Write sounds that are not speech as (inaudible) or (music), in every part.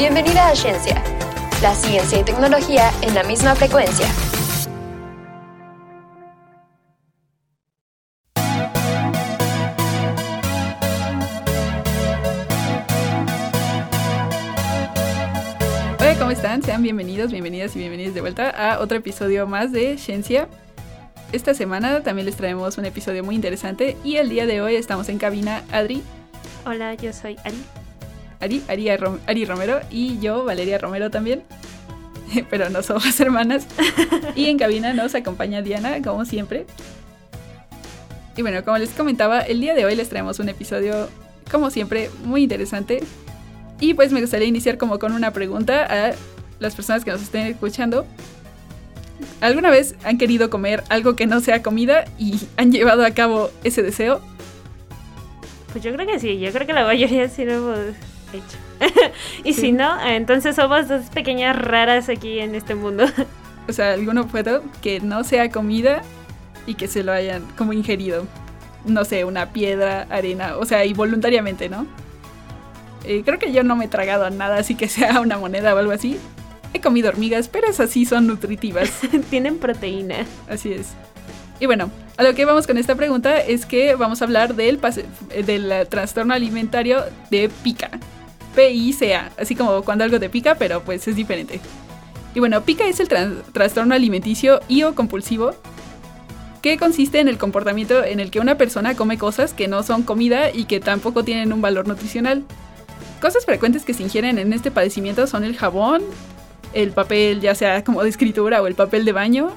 Bienvenida a Ciencia, la ciencia y tecnología en la misma frecuencia. Hola, ¿cómo están? Sean bienvenidos, bienvenidas y bienvenidos de vuelta a otro episodio más de Ciencia. Esta semana también les traemos un episodio muy interesante y el día de hoy estamos en cabina Adri, Hola, yo soy Ari. Ari, Ari, Ari Romero y yo, Valeria Romero también. (laughs) Pero no somos (laughs) hermanas. Y en cabina nos acompaña Diana, como siempre. Y bueno, como les comentaba, el día de hoy les traemos un episodio, como siempre, muy interesante. Y pues me gustaría iniciar como con una pregunta a las personas que nos estén escuchando. ¿Alguna vez han querido comer algo que no sea comida y han llevado a cabo ese deseo? Pues yo creo que sí, yo creo que la mayoría sí lo hemos hecho. (laughs) y Sí. si no, entonces somos dos pequeñas raras aquí en este mundo. (laughs) O sea, alguno puedo que no sea comida y que se lo hayan como ingerido. No sé, una piedra, arena, o sea, y voluntariamente, ¿no? Eh, creo que yo no me he tragado nada así que sea una moneda o algo así. He comido hormigas, pero esas sí son nutritivas. (laughs) Tienen proteína. Así es. Y bueno, a lo que vamos con esta pregunta es que vamos a hablar del, eh, del eh, trastorno alimentario de pica. P-I-C-A. Así como cuando algo te pica, pero pues es diferente. Y bueno, pica es el trastorno alimenticio y o compulsivo que consiste en el comportamiento en el que una persona come cosas que no son comida y que tampoco tienen un valor nutricional. Cosas frecuentes que se ingieren en este padecimiento son el jabón, el papel ya sea como de escritura o el papel de baño,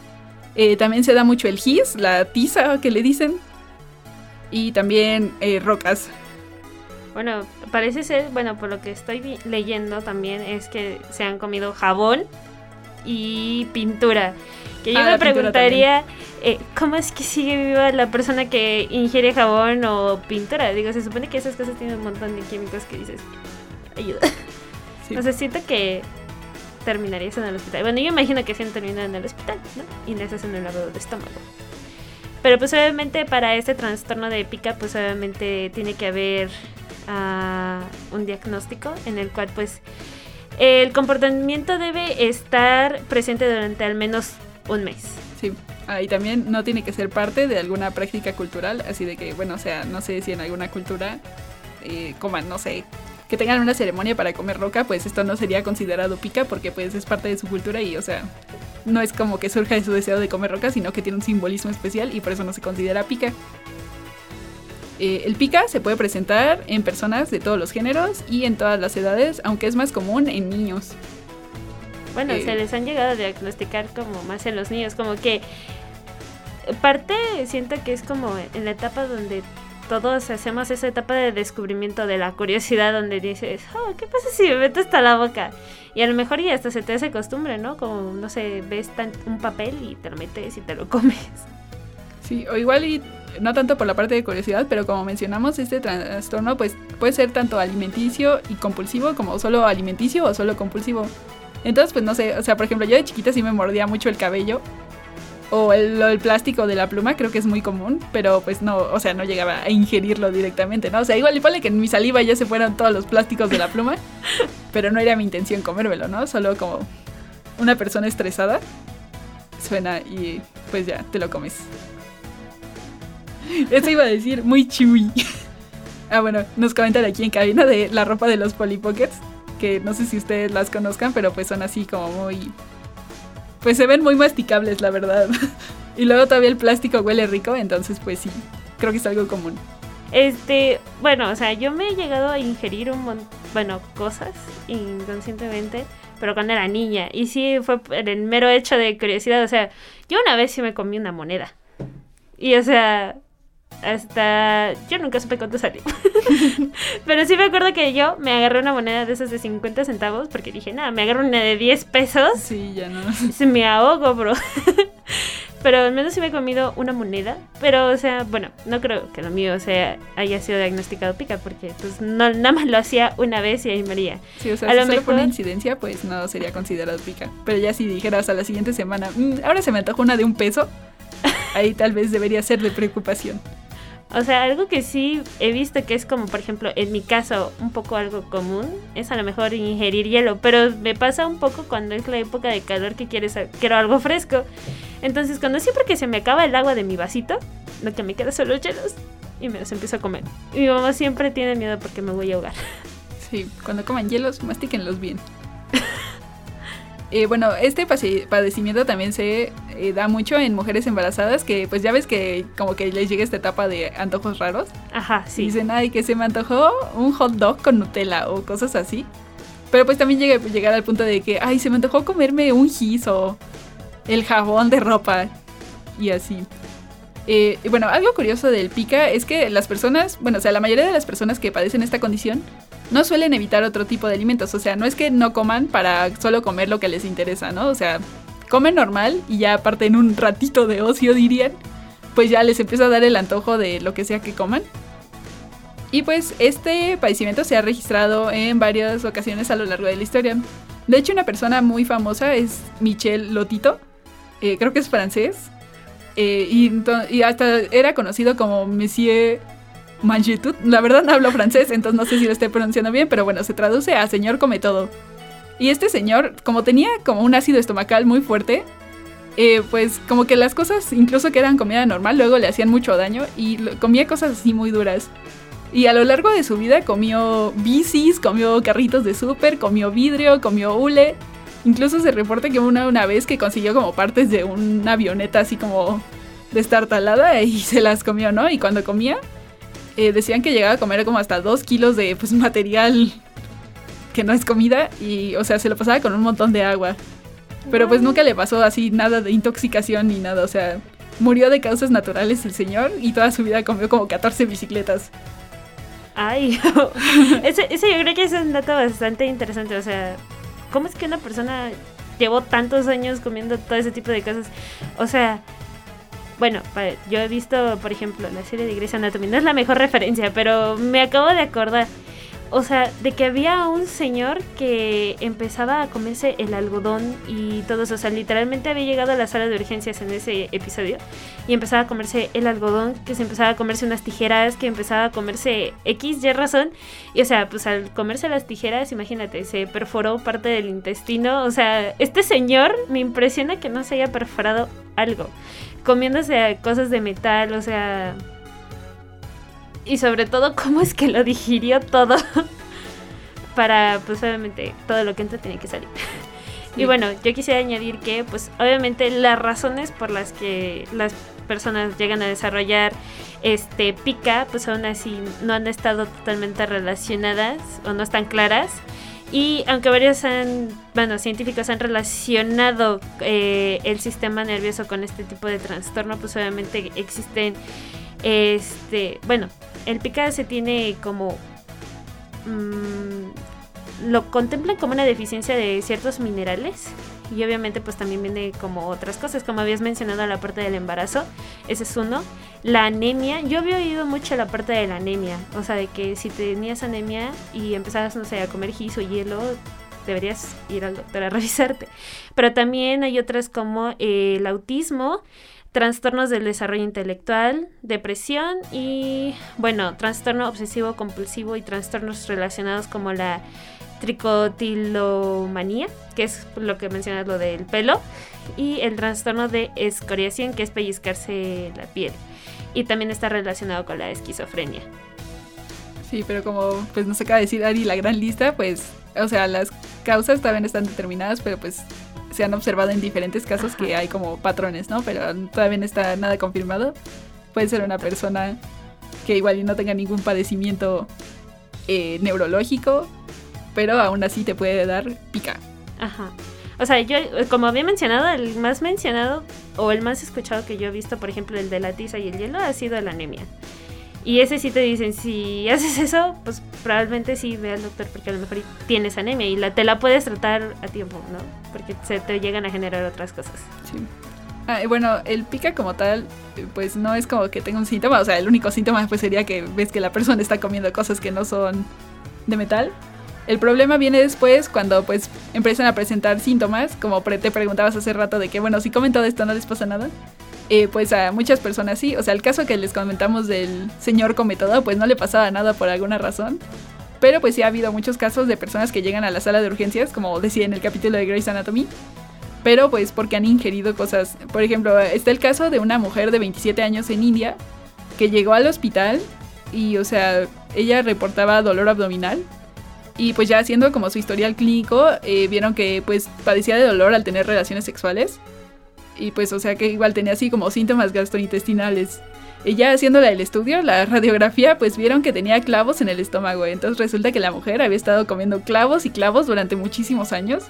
eh, también se da mucho el gis, la tiza que le dicen. Y también eh, rocas. Bueno, parece ser, bueno, por lo que estoy leyendo también es que se han comido jabón y pintura. Que yo Ah, me preguntaría, eh, ¿cómo es que sigue viva la persona que ingiere jabón o pintura? Digo, se supone que esas cosas tienen un montón de químicos que dices, ayuda. (laughs) Sí. O sea, siento que terminarías en el hospital. Bueno, yo imagino que sí han terminado en el hospital, ¿no? Y les hacen el lavado de estómago. Pero pues obviamente para este trastorno de pica, pues obviamente tiene que haber ah, un diagnóstico en el cual pues el comportamiento debe estar presente durante al menos un mes. Sí. Ah, y también no tiene que ser parte de alguna práctica cultural. Así de que, bueno, o sea, no sé si en alguna cultura eh, coman, no sé, que tengan una ceremonia para comer roca, pues esto no sería considerado pica porque pues es parte de su cultura y, o sea, no es como que surja de su deseo de comer roca, sino que tiene un simbolismo especial y por eso no se considera pica. Eh, el pica se puede presentar en personas de todos los géneros y en todas las edades, aunque es más común en niños. Bueno, Eh. se les han llegado a diagnosticar como más en los niños, como que parte siento que es como en la etapa donde todos hacemos esa etapa de descubrimiento de la curiosidad donde dices, oh, ¿qué pasa si me meto hasta la boca? Y a lo mejor ya hasta se te hace costumbre, ¿no? Como, no sé, ves tan- un papel y te lo metes y te lo comes. Sí, o igual y no tanto por la parte de curiosidad, pero como mencionamos, este trastorno pues puede ser tanto alimenticio y compulsivo como solo alimenticio o solo compulsivo. Entonces, pues no sé, o sea, por ejemplo, yo de chiquita sí me mordía mucho el cabello o el, plástico de la pluma, creo que es muy común, pero pues no, o sea, no llegaba a ingerirlo directamente, ¿no? O sea, igual que en mi saliva ya se fueron todos los plásticos de la pluma, (laughs) pero no era mi intención comérmelo, ¿no? Solo como una persona estresada suena y pues ya, te lo comes. (laughs) Eso iba a decir, muy chewy. Ah, bueno, nos comentan aquí en cabina de la ropa de los Polly Pockets, que no sé si ustedes las conozcan, pero pues son así como muy... Pues se ven muy masticables, la verdad. (laughs) Y luego todavía el plástico huele rico, entonces pues sí, creo que es algo común. Este, bueno, o sea, yo me he llegado a ingerir un montón, bueno, cosas inconscientemente, pero cuando era niña. Y sí fue el mero hecho de curiosidad. O sea, yo una vez sí me comí una moneda. Y o sea, hasta. Yo nunca supe cuánto salió. (laughs) pero sí me acuerdo que yo me agarré una moneda de esas de 50 centavos porque dije, nada, me agarro una de 10 pesos. Sí, ya no. (laughs) Se me ahogo, bro. (laughs) Pero al menos sí me he comido una moneda. Pero, o sea, bueno, no creo que lo mío sea, haya sido diagnosticado pica, porque pues no, nada más lo hacía una vez y ahí moría. Sí, o sea, A si lo solo fue una mejor- incidencia, pues no sería considerado pica. Pero ya si dijeras a la siguiente semana, "Mm, ahora se me antojó una de un peso, ahí tal vez debería ser de preocupación. O sea, algo que sí he visto que es como, por ejemplo, en mi caso, un poco algo común, es a lo mejor ingerir hielo, pero me pasa un poco cuando es la época de calor que quieres, quiero algo fresco. Entonces, cuando siempre que se me acaba el agua de mi vasito, lo que me queda son los hielos y me los empiezo a comer. Mi mamá siempre tiene miedo porque me voy a ahogar. Sí, cuando coman hielos, mastíquenlos bien. (laughs) Eh, bueno, este padecimiento también se eh, da mucho en mujeres embarazadas que pues ya ves que como que les llega esta etapa de antojos raros. Ajá, sí. dicen, ay, que se me antojó un hot dog con Nutella o cosas así. Pero pues también llega llegar al punto de que, ay, se me antojó comerme un gis o el jabón de ropa y así. Eh, y bueno, algo curioso del pica es que las personas, bueno, o sea, la mayoría de las personas que padecen esta condición no suelen evitar otro tipo de alimentos. O sea, no es que no coman para solo comer lo que les interesa, ¿no? O sea, comen normal y ya aparte en un ratito de ocio dirían, pues ya les empieza a dar el antojo de lo que sea que coman. Y pues este padecimiento se ha registrado en varias ocasiones a lo largo de la historia. De hecho, una persona muy famosa es Michel Lotito, eh, creo que es francés, eh, y, y, hasta era conocido como Monsieur Mangetout. La verdad no hablo francés, entonces no sé si lo estoy pronunciando bien, pero bueno, se traduce a señor come todo. Y este señor, como tenía como un ácido estomacal muy fuerte, eh, pues como que las cosas, incluso que eran comida normal, luego le hacían mucho daño y comía cosas así muy duras. Y a lo largo de su vida comió bicis, comió carritos de súper, comió vidrio, comió hule. Incluso se reporta que una, una vez que consiguió como partes de una avioneta así como destartalada y (laughs) se las comió, ¿no? Y cuando comía, eh, decían que llegaba a comer como hasta dos kilos de pues, material que no es comida y, o sea, se lo pasaba con un montón de agua. Pero pues nunca le pasó así nada de intoxicación ni nada, o sea, murió de causas naturales el señor y toda su vida comió como 14 bicicletas. Ay, (laughs) ese, ese yo creo que es un dato bastante interesante, o sea, ¿cómo es que una persona llevó tantos años comiendo todo ese tipo de cosas? O sea, bueno, yo he visto, por ejemplo, la serie de Grey's Anatomy, no es la mejor referencia, pero me acabo de acordar. O sea, de que había un señor que empezaba a comerse el algodón y todo eso. O sea, literalmente había llegado a la sala de urgencias en ese episodio y empezaba a comerse el algodón, que se empezaba a comerse unas tijeras, que empezaba a comerse X, Y razón. Y o sea, pues al comerse las tijeras, imagínate, se perforó parte del intestino. O sea, este señor me impresiona que no se haya perforado algo comiéndose cosas de metal, o sea... Y sobre todo, cómo es que lo digirió todo. (laughs) Para, pues obviamente, todo lo que entra tiene que salir. (laughs) Y bueno, yo quisiera añadir que, pues obviamente, las razones por las que las personas llegan a desarrollar este pica, pues aún así no han estado totalmente relacionadas o no están claras. Y aunque varios han, bueno, científicos han relacionado eh, el sistema nervioso con este tipo de trastorno, pues obviamente existen, este, bueno, el pica se tiene como, mm, lo contemplan como una deficiencia de ciertos minerales y obviamente pues también viene como otras cosas, como habías mencionado la parte del embarazo, ese es uno. La anemia, yo había oído mucho la parte de la anemia, o sea, de que si tenías anemia y empezabas, no sé, a comer gis o hielo, deberías ir al doctor a (laughs) revisarte. Pero también hay otras como el autismo, trastornos del desarrollo intelectual, depresión y, bueno, trastorno obsesivo compulsivo y trastornos relacionados como la tricotilomanía, que es lo que mencionas, lo del pelo, y el trastorno de escoriación, que es pellizcarse la piel. Y también está relacionado con la esquizofrenia. Sí, pero como pues nos acaba de decir Ari la gran lista, pues, o sea, las causas también están determinadas, pero pues se han observado en diferentes casos que hay como patrones, ¿no? Pero todavía no está nada confirmado. Puede ser una persona que igual no tenga ningún padecimiento eh, neurológico pero aún así te puede dar pica. Ajá. O sea, yo, como había mencionado, el más mencionado o el más escuchado que yo he visto, por ejemplo, el de la tiza y el hielo, ha sido la anemia. Y ese sí te dicen, si haces eso, pues probablemente sí ve al doctor porque a lo mejor tienes anemia y la, te la puedes tratar a tiempo, ¿no? Porque se te llegan a generar otras cosas. Sí. Ah, bueno, el pica como tal, pues no es como que tenga un síntoma, o sea, el único síntoma pues sería que ves que la persona está comiendo cosas que no son de metal, el problema viene después cuando pues empiezan a presentar síntomas, como te preguntabas hace rato de que, bueno, si comen todo esto no les pasa nada. Eh, pues a muchas personas sí. O sea, el caso que les comentamos del señor come todo, pues no le pasaba nada por alguna razón. Pero pues sí ha habido muchos casos de personas que llegan a la sala de urgencias, como decía en el capítulo de Grey's Anatomy, pero pues porque han ingerido cosas. Por ejemplo, está el caso de una mujer de 27 años en India que llegó al hospital y, o sea, ella reportaba dolor abdominal y pues ya haciendo como su historial clínico, eh, vieron que pues padecía de dolor al tener relaciones sexuales. Y pues o sea que igual tenía así como síntomas gastrointestinales. Y ya haciéndola el estudio, la radiografía, pues vieron que tenía clavos en el estómago. Entonces resulta que la mujer había estado comiendo clavos y clavos durante muchísimos años.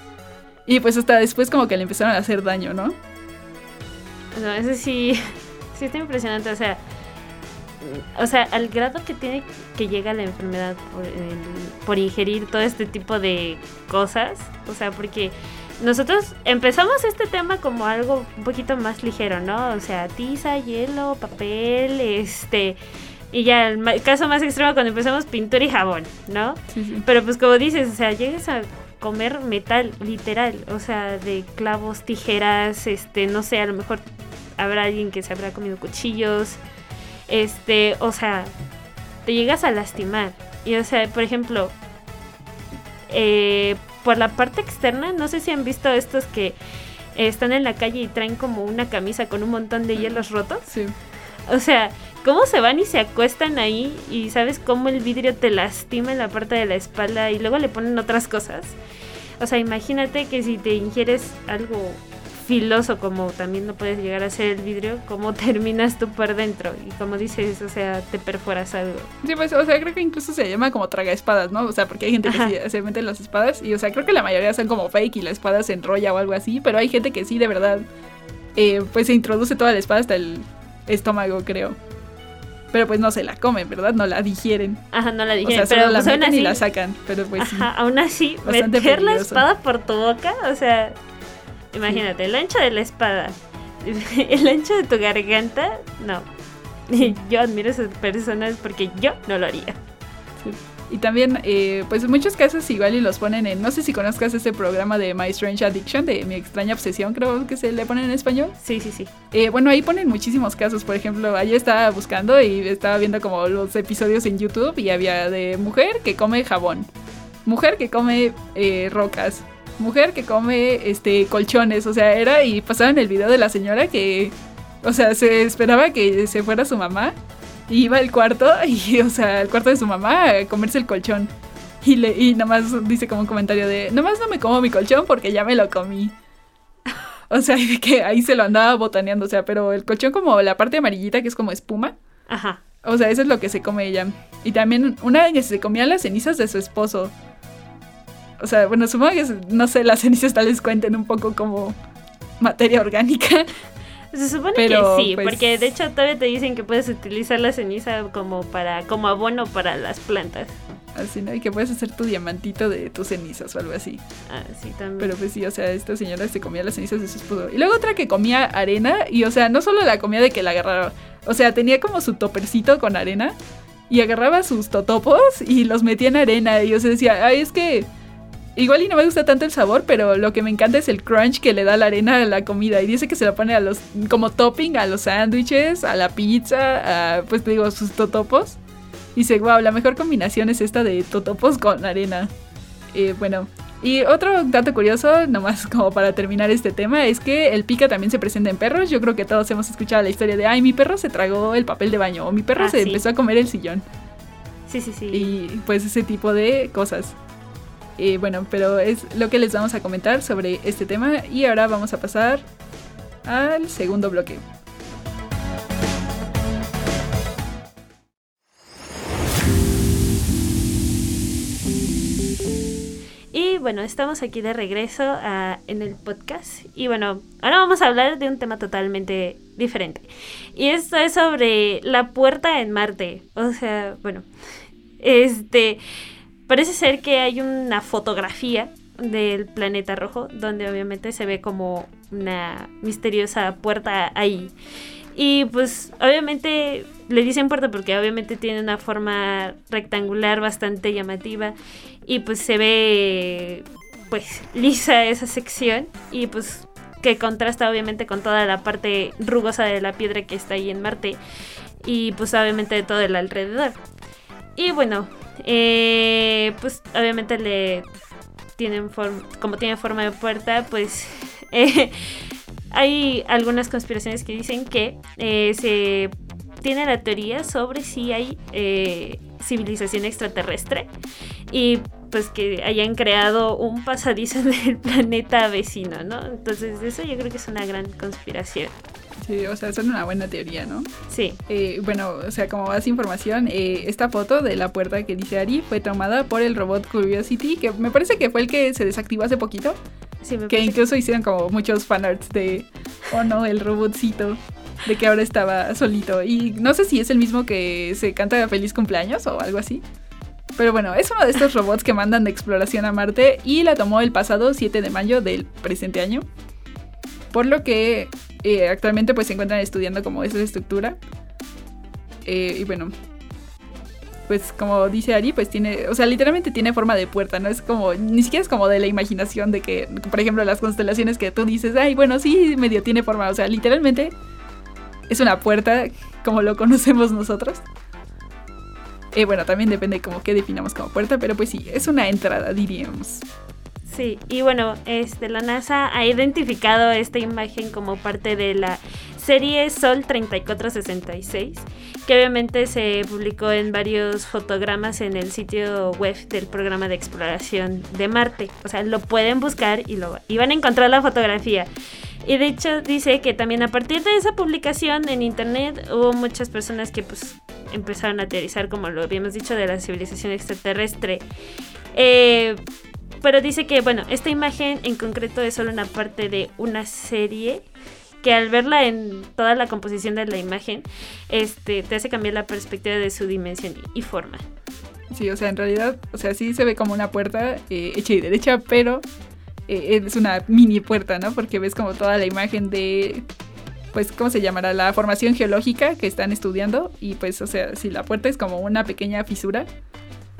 Y pues hasta después como que le empezaron a hacer daño, ¿no? Eso sí, (laughs) sí está impresionante. O sea, o sea, al grado que tiene que llega la enfermedad por, por, ingerir todo este tipo de cosas, o sea, porque nosotros empezamos este tema como algo un poquito más ligero, ¿no? O sea, tiza, hielo, papel, este, y ya el caso más extremo cuando empezamos pintura y jabón, ¿no? Pero pues como dices, o sea, llegues a comer metal, literal, o sea, de clavos, tijeras, este, no sé, a lo mejor habrá alguien que se habrá comido cuchillos, este, o sea, te llegas a lastimar. Y o sea, por ejemplo, eh, por la parte externa, no sé si han visto estos que están en la calle y traen como una camisa con un montón de hielos rotos. Sí. O sea, ¿cómo se van y se acuestan ahí y sabes cómo el vidrio te lastima en la parte de la espalda y luego le ponen otras cosas? O sea, imagínate que si te ingieres algo filoso como también no puedes llegar a ser el vidrio, cómo (laughs) terminas tú por dentro y como dices, o sea, te perforas algo. Sí, pues, o sea, creo que incluso se llama como traga espadas, ¿no? O sea, porque hay gente que se mete en las espadas y, o sea, creo que la mayoría son como fake y la espada se enrolla o algo así, pero hay gente que sí, de verdad, eh, pues se introduce toda la espada hasta el estómago, creo. Pero pues no se la comen, ¿verdad? No la digieren. Ajá, no la digieren. O sea, pero la pues, meten así, y la sacan. Pero pues sí. Ajá, aún así, meter la espada por tu boca, o sea, imagínate, el ancho de la espada, (laughs) el ancho de tu garganta, no. (laughs) Yo admiro a esas personas porque yo no lo haría. Sí. Y también, eh, pues en muchos casos igual y los ponen en, no sé si conozcas ese programa de My Strange Addiction, de Mi extraña obsesión, creo que se le ponen en español. Sí, sí, sí. Eh, bueno, ahí ponen muchísimos casos. Por ejemplo, ayer estaba buscando y estaba viendo como los episodios en YouTube y había de mujer que come jabón, mujer que come eh, rocas, mujer que come este colchones. O sea, era y pasaban el video de la señora que, o sea, se esperaba que se fuera su mamá y iba al cuarto (laughs) y, o sea, al cuarto de su mamá a comerse el colchón. Y, le, y nada más dice como un comentario de, nomás no me como mi colchón porque ya me lo comí. O sea, (laughs) de que ahí se lo andaba botaneando, o sea, pero el colchón como la parte amarillita que es como espuma, Ajá. o sea, eso es lo que se come ella. Y también una que se comía las cenizas de su esposo. O sea, bueno, supongo que, no sé, las cenizas tal vez cuenten un poco como materia orgánica. Se supone Pero, que sí, pues- porque de hecho todavía te dicen que puedes utilizar la ceniza como para como abono para las plantas. Así, ¿no? Y que puedes hacer tu diamantito de tus cenizas o algo así. Ah, sí, también. Pero pues sí, o sea, esta señora se comía las cenizas de su esposo. Y luego otra que comía arena y, o sea, no solo la comía de que la agarraba, o sea, tenía como su topercito con arena y agarraba sus totopos y los metía en arena y, o sea, decía, ay, es que igual y no me gusta tanto el sabor, pero lo que me encanta es el crunch que le da la arena a la comida y dice que se lo pone a los, como topping a los sándwiches, a la pizza, a, pues te digo, sus totopos. Y dice, wow, la mejor combinación es esta de totopos con arena. Eh, bueno, y otro dato curioso, nomás como para terminar este tema, es que el pica también se presenta en perros. Yo creo que todos hemos escuchado la historia de, ay, mi perro se tragó el papel de baño o mi perro Ah, se sí. empezó a comer el sillón. Sí, sí, sí. Y pues ese tipo de cosas. Bueno, pero es lo que les vamos a comentar sobre este tema y ahora vamos a pasar al segundo bloque. Y bueno, estamos aquí de regreso ah, en el podcast. Y bueno, ahora vamos a hablar de un tema totalmente diferente. Y esto es sobre la puerta en Marte. O sea, bueno, este parece ser que hay una fotografía del planeta rojo donde obviamente se ve como una misteriosa puerta ahí. Y pues obviamente le dicen puerta porque obviamente tiene una forma rectangular bastante llamativa y pues se ve pues lisa esa sección y pues que contrasta obviamente con toda la parte rugosa de la piedra que está ahí en Marte y pues obviamente de todo el alrededor. Y bueno, eh, pues obviamente le tienen como tiene forma de puerta, pues (laughs) eh, hay algunas conspiraciones que dicen que eh, se tiene la teoría sobre si hay eh, civilización extraterrestre y pues que hayan creado un pasadizo (laughs) del planeta vecino, ¿no? Entonces eso yo creo que es una gran conspiración. Sí, o sea, es una buena teoría, ¿no? Sí. Eh, bueno, o sea, como más información, eh, esta foto de la puerta que dice Ari fue tomada por el robot Curiosity, que me parece que fue el que se desactivó hace poquito. Sí, me que incluso hicieron como muchos fanarts de, oh no, el robotcito, de que ahora estaba solito. Y no sé si es el mismo que se canta feliz cumpleaños o algo así. Pero bueno, es uno de estos robots que mandan de exploración a Marte y la tomó el pasado 7 de mayo del presente año. Por lo que eh, actualmente pues se encuentran estudiando como esa estructura. Eh, y bueno, pues como dice Ari, pues tiene, o sea, literalmente tiene forma de puerta, ¿no? Es como, ni siquiera es como de la imaginación de que, por ejemplo, las constelaciones que tú dices, ay, bueno, sí, medio tiene forma, o sea, literalmente es una puerta como lo conocemos nosotros. Eh, bueno, también depende como qué definamos como puerta, pero pues sí, es una entrada, diríamos. Sí, y bueno, este, la NASA ha identificado esta imagen como parte de la serie Sol 3466, que obviamente se publicó en varios fotogramas en el sitio web del programa de exploración de Marte. O sea, lo pueden buscar y, lo, y van a encontrar la fotografía. Y de hecho dice que también a partir de esa publicación en internet hubo muchas personas que pues empezaron a teorizar, como lo habíamos dicho, de la civilización extraterrestre. Eh, pero dice que, bueno, esta imagen en concreto es solo una parte de una serie que al verla en toda la composición de la imagen, este, te hace cambiar la perspectiva de su dimensión y forma. Sí, o sea, en realidad, o sea, sí se ve como una puerta eh, hecha y derecha, pero eh, es una mini puerta, ¿no? Porque ves como toda la imagen de, pues, ¿cómo se llamará? La formación geológica que están estudiando y pues, o sea, si la puerta es como una pequeña fisura,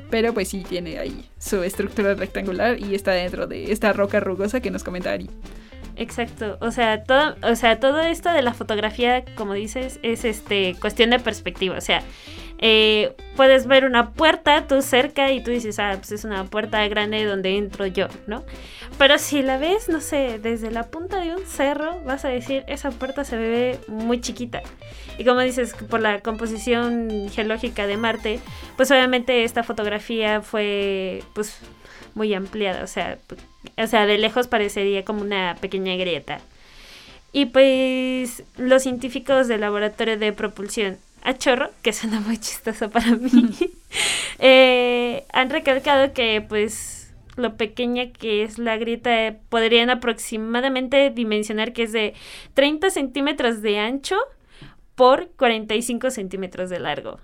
pero pues sí tiene ahí su estructura rectangular y está dentro de esta roca rugosa que nos comenta Ari. Exacto, o sea, todo, o sea, todo esto de la fotografía, como dices, es este cuestión de perspectiva, o sea, eh, puedes ver una puerta tú cerca y tú dices, ah, pues es una puerta grande donde entro yo, ¿no? Pero si la ves, no sé, desde la punta de un cerro, vas a decir, esa puerta se ve muy chiquita. Y como dices, por la composición geológica de Marte, pues obviamente esta fotografía fue, pues, muy ampliada, o sea, o sea, de lejos parecería como una pequeña grieta. Y pues los científicos del laboratorio de propulsión a chorro, que suena muy chistoso para mí, (laughs) eh, han recalcado que pues lo pequeña que es la grieta podrían aproximadamente dimensionar que es de 30 centímetros de ancho por 45 centímetros de largo.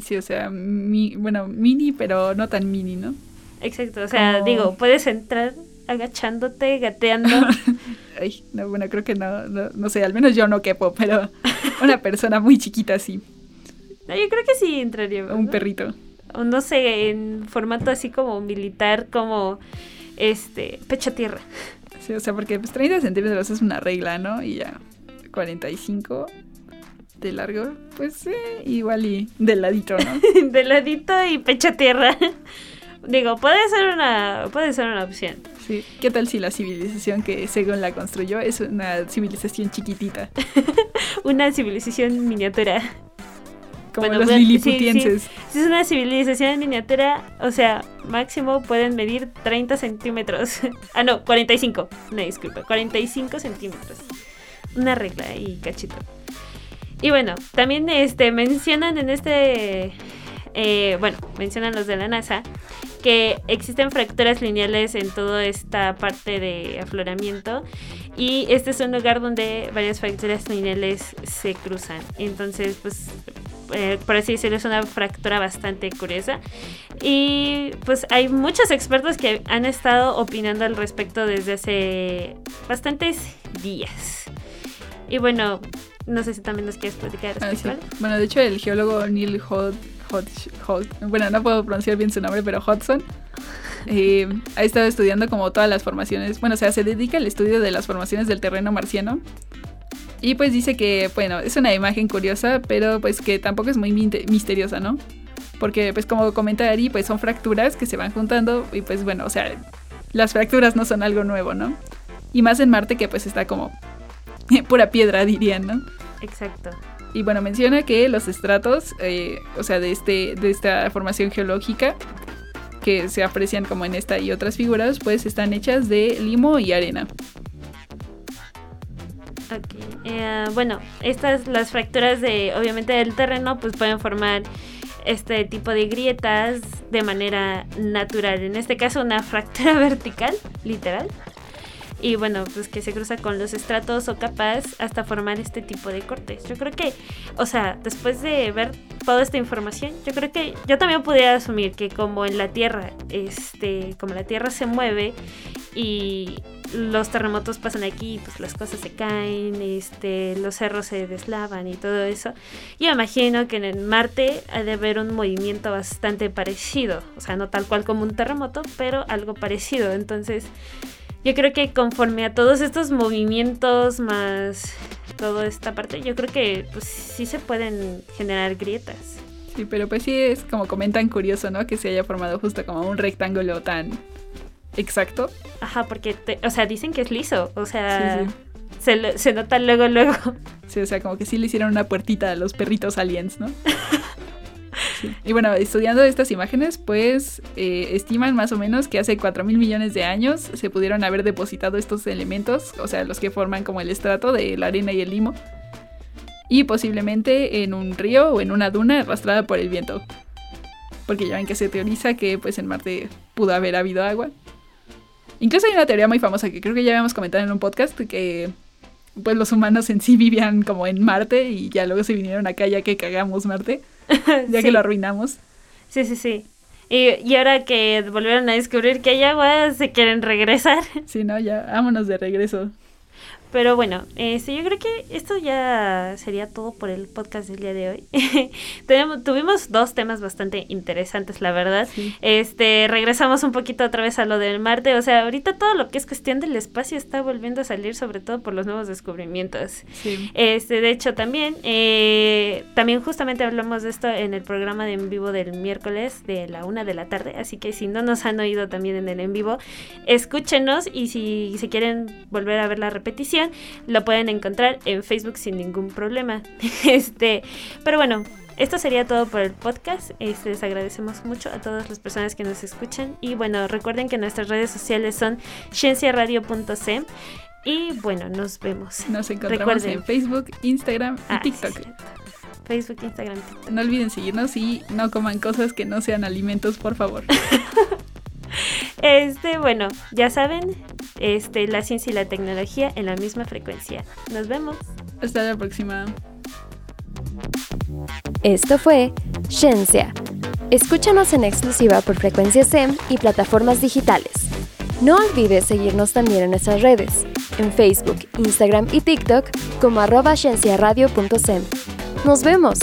Sí, o sea, mi, bueno, mini, pero no tan mini, ¿no? Exacto, o sea, Como- digo, puedes entrar agachándote, gateando. (laughs) Ay, no, bueno, creo que no, no, no sé, al menos yo no quepo, pero (laughs) una persona muy chiquita sí, No, yo creo que sí entraría. un perrito. O no sé, en formato así como militar, como este, pecho a tierra. Sí, o sea, porque pues 30 centímetros es una regla, ¿no? Y ya 45 de largo, pues eh, igual y de ladito, ¿no? (laughs) de ladito y pecho a tierra. Digo, puede ser una, puede ser una opción. Sí. ¿Qué tal si la civilización que según la construyó es una civilización chiquitita? (laughs) Una civilización miniatura. Como Bueno, los bueno, sí, liliputienses. Si es una civilización miniatura, o sea, máximo pueden medir 30 centímetros. (laughs) ah, no, 45. No, disculpa, 45 centímetros. Una regla y cachito. Y bueno, también este, mencionan en este. eh, bueno, mencionan los de la NASA que existen fracturas lineales en toda esta parte de afloramiento y este es un lugar donde varias fracturas lineales se cruzan. Entonces, pues, eh, por así decirlo, es una fractura bastante curiosa. Y pues hay muchos expertos que han estado opinando al respecto desde hace bastantes días. Y bueno, no sé si también nos quieres platicar Ah, sí. Bueno, de hecho el geólogo Neil Hod, Hod- bueno, no puedo pronunciar bien su nombre, pero Hodgson, eh, ha estado estudiando como todas las formaciones, bueno, o sea, se dedica al estudio de las formaciones del terreno marciano. Y pues dice que, bueno, es una imagen curiosa, pero pues que tampoco es muy misteriosa, ¿no? Porque pues como comenta Ari, pues son fracturas que se van juntando y pues bueno, o sea, las fracturas no son algo nuevo, ¿no? Y más en Marte que pues está como (laughs) pura piedra, dirían, ¿no? Exacto. Y bueno, menciona que los estratos, eh, o sea, de, este, de esta formación geológica, que se aprecian como en esta y otras figuras, pues están hechas de limo y arena. Eh, bueno, estas, las fracturas de, obviamente, del terreno, pues pueden formar este tipo de grietas de manera natural. En este caso, una fractura (laughs) vertical, literal y bueno, pues que se cruza con los estratos o capas hasta formar este tipo de cortes. Yo creo que, o sea, después de ver toda esta información, yo creo que yo también podría asumir que como en la Tierra, este, como la Tierra se mueve y los terremotos pasan aquí, pues las cosas se caen, este, los cerros se deslavan y todo eso. Yo imagino que en el Marte ha de haber un movimiento bastante parecido, o sea, no tal cual como un terremoto, pero algo parecido. Entonces, yo creo que conforme a todos estos movimientos más toda esta parte, yo creo que pues sí se pueden generar grietas. Sí, pero pues sí es como comentan curioso, ¿no? Que se haya formado justo como un rectángulo tan exacto. Ajá, porque, o sea, dicen que es liso, o sea, Se, se nota luego, luego. Sí, o sea, como que sí le hicieron una puertita a los perritos aliens, ¿no? (laughs) Y bueno, estudiando estas imágenes, pues eh, estiman más o menos que hace 4 mil millones de años se pudieron haber depositado estos elementos, o sea, los que forman como el estrato de la arena y el limo, y posiblemente en un río o en una duna arrastrada por el viento. Porque ya ven que se teoriza que pues en Marte pudo haber habido agua. Incluso hay una teoría muy famosa que creo que ya habíamos comentado en un podcast que pues los humanos en sí vivían como en Marte y ya luego se vinieron acá ya que cagamos Marte. (laughs) ya que lo arruinamos. Sí, sí, sí. Y, y, ahora que volvieron a descubrir que hay agua, se quieren regresar. Sí, no, ya, vámonos de regreso. Pero bueno, este, yo creo que esto ya sería todo por el podcast del día de hoy. (laughs) tuvimos dos temas bastante interesantes, la verdad. Este, regresamos un poquito otra vez a lo del Marte. O sea, ahorita todo lo que es cuestión del espacio está volviendo a salir, sobre todo por los nuevos descubrimientos. Este, de hecho, también, eh, también justamente hablamos de esto en el programa de en vivo del miércoles de la una de la tarde. Así que si no nos han oído también en el en vivo, escúchenos y si se quieren volver a ver la repetición lo pueden encontrar en Facebook sin ningún problema. (laughs) este, pero bueno, esto sería todo por el podcast. Este, les agradecemos mucho a todas las personas que nos escuchan. Y bueno, recuerden que nuestras redes sociales son cienciaradio.c. Y bueno, nos vemos. Nos encontramos en Facebook, Instagram y ah, TikTok. Facebook, Instagram, TikTok. No olviden seguirnos y no coman cosas que no sean alimentos, por favor. (laughs) Este, bueno, ya saben, este, la ciencia y la tecnología en la misma frecuencia. Nos vemos. Hasta la próxima. Esto fue Ciencia. Escúchanos en exclusiva por frecuencia SEM y plataformas digitales. No olvides seguirnos también en nuestras redes, en Facebook, Instagram y TikTok como arroba Nos vemos.